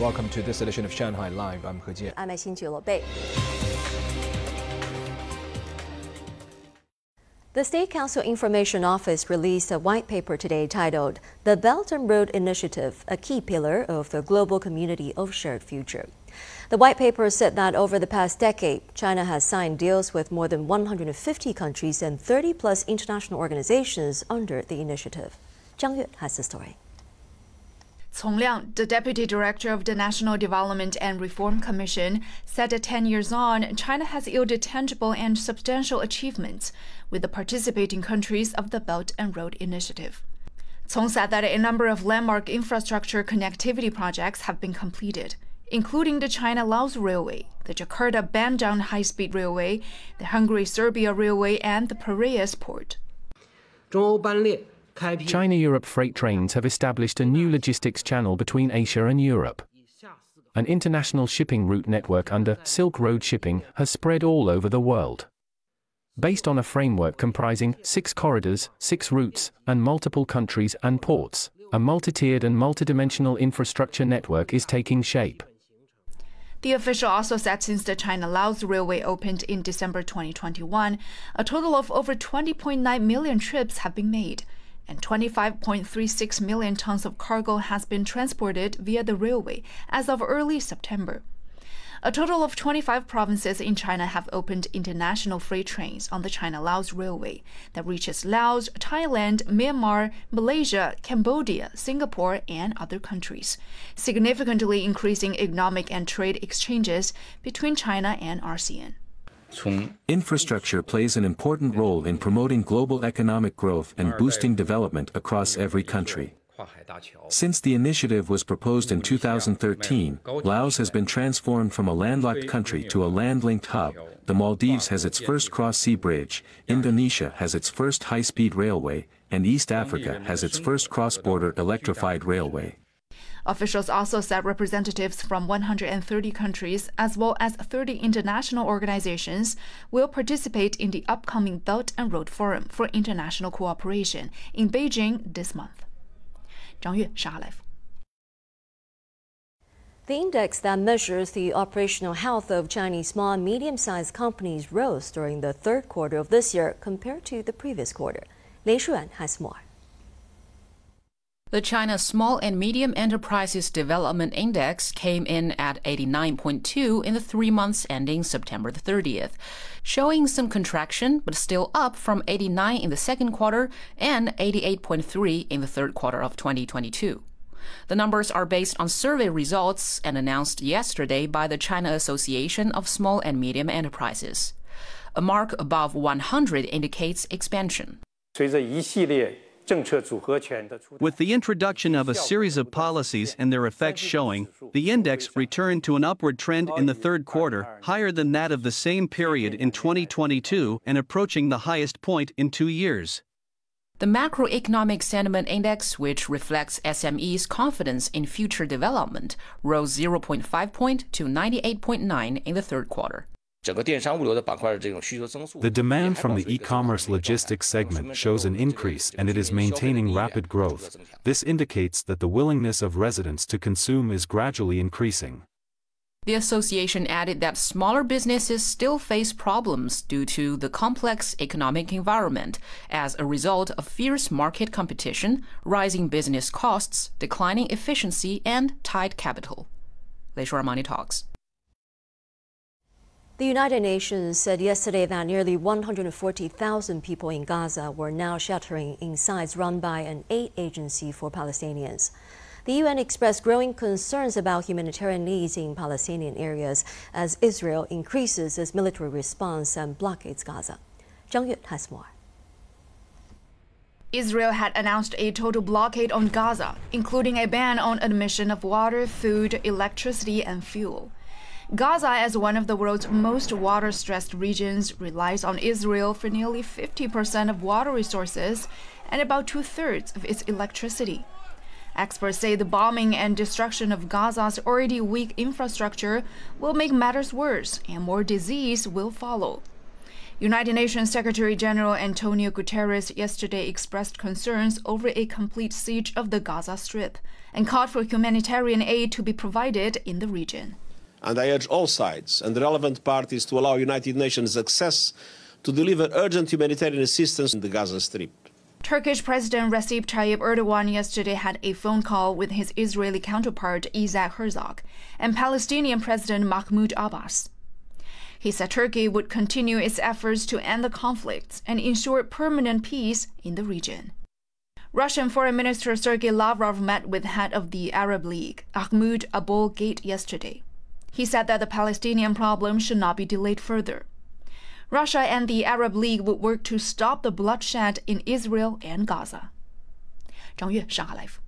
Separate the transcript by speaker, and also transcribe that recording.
Speaker 1: Welcome to this edition of Shanghai Live. I'm He Jian.
Speaker 2: I'm Xin Bei. The State Council Information Office released a white paper today titled The Belt and Road Initiative, a key pillar of the global community of shared future. The white paper said that over the past decade, China has signed deals with more than 150 countries and 30 plus international organizations under the initiative. Zhang Yue has the story.
Speaker 3: Cong Liang, the deputy director of the National Development and Reform Commission, said that 10 years on, China has yielded tangible and substantial achievements with the participating countries of the Belt and Road Initiative. Cong said that a number of landmark infrastructure connectivity projects have been completed, including the China Laos Railway, the Jakarta Bandung High Speed Railway, the Hungary Serbia Railway, and the Piraeus Port.
Speaker 4: China Europe freight trains have established a new logistics channel between Asia and Europe. An international shipping route network under Silk Road Shipping has spread all over the world. Based on a framework comprising six corridors, six routes, and multiple countries and ports, a multi-tiered and multidimensional infrastructure network is taking shape.
Speaker 3: The official also said since the China Laos Railway opened in December 2021, a total of over 20.9 million trips have been made, and 25.36 million tons of cargo has been transported via the railway as of early September. A total of 25 provinces in China have opened international freight trains on the China Laos Railway that reaches Laos, Thailand, Myanmar, Malaysia, Cambodia, Singapore, and other countries, significantly increasing economic and trade exchanges between China and ASEAN.
Speaker 5: Infrastructure plays an important role in promoting global economic growth and boosting development across every country. Since the initiative was proposed in 2013, Laos has been transformed from a landlocked country to a land-linked hub, the Maldives has its first cross-sea bridge, Indonesia has its first high-speed railway, and East Africa has its first cross-border electrified railway.
Speaker 3: Officials also said representatives from 130 countries as well as 30 international organizations will participate in the upcoming Belt and Road Forum for International Cooperation in Beijing this month. Zhang Yue, Shanghai
Speaker 2: The index that measures the operational health of Chinese small and medium-sized companies rose during the third quarter of this year compared to the previous quarter. Lei Shuan has more.
Speaker 6: The China Small and Medium Enterprises Development Index came in at 89.2 in the three months ending September 30th, showing some contraction but still up from 89 in the second quarter and 88.3 in the third quarter of 2022. The numbers are based on survey results and announced yesterday by the China Association of Small and Medium Enterprises. A mark above 100 indicates expansion.
Speaker 7: 随着一系列
Speaker 8: with the introduction of a series of policies and their effects showing, the index returned to an upward trend in the third quarter, higher than that of the same period in 2022 and approaching the highest point in two years.
Speaker 6: The Macroeconomic Sentiment Index, which reflects SME's confidence in future development, rose 0.5 point to 98.9 in the third quarter.
Speaker 5: The demand from the e-commerce logistics segment shows an increase and it is maintaining rapid growth. This indicates that the willingness of residents to consume is gradually increasing.
Speaker 6: The association added that smaller businesses still face problems due to the complex economic environment as a result of fierce market competition, rising business costs, declining efficiency, and tight capital. Lei Shuan Money Talks.
Speaker 2: The United Nations said yesterday that nearly 140,000 people in Gaza were now sheltering in sites run by an aid agency for Palestinians. The UN expressed growing concerns about humanitarian needs in Palestinian areas as Israel increases its military response and blockades Gaza. Zhang Yue has more.
Speaker 3: Israel had announced a total blockade on Gaza, including a ban on admission of water, food, electricity, and fuel. Gaza, as one of the world's most water stressed regions, relies on Israel for nearly 50% of water resources and about two thirds of its electricity. Experts say the bombing and destruction of Gaza's already weak infrastructure will make matters worse and more disease will follow. United Nations Secretary General Antonio Guterres yesterday expressed concerns over a complete siege of the Gaza Strip and called for humanitarian aid to be provided in the region.
Speaker 7: And I urge all sides and the relevant parties to allow United Nations access to deliver urgent humanitarian assistance in the Gaza Strip.
Speaker 3: Turkish President Recep Tayyip Erdogan yesterday had a phone call with his Israeli counterpart Isaac Herzog and Palestinian President Mahmoud Abbas. He said Turkey would continue its efforts to end the conflicts and ensure permanent peace in the region. Russian Foreign Minister Sergei Lavrov met with head of the Arab League, Ahmad Abul Gheit, yesterday. He said that the Palestinian problem should not be delayed further. Russia and the Arab League would work to stop the bloodshed in Israel and Gaza. 张悦，上海 Live。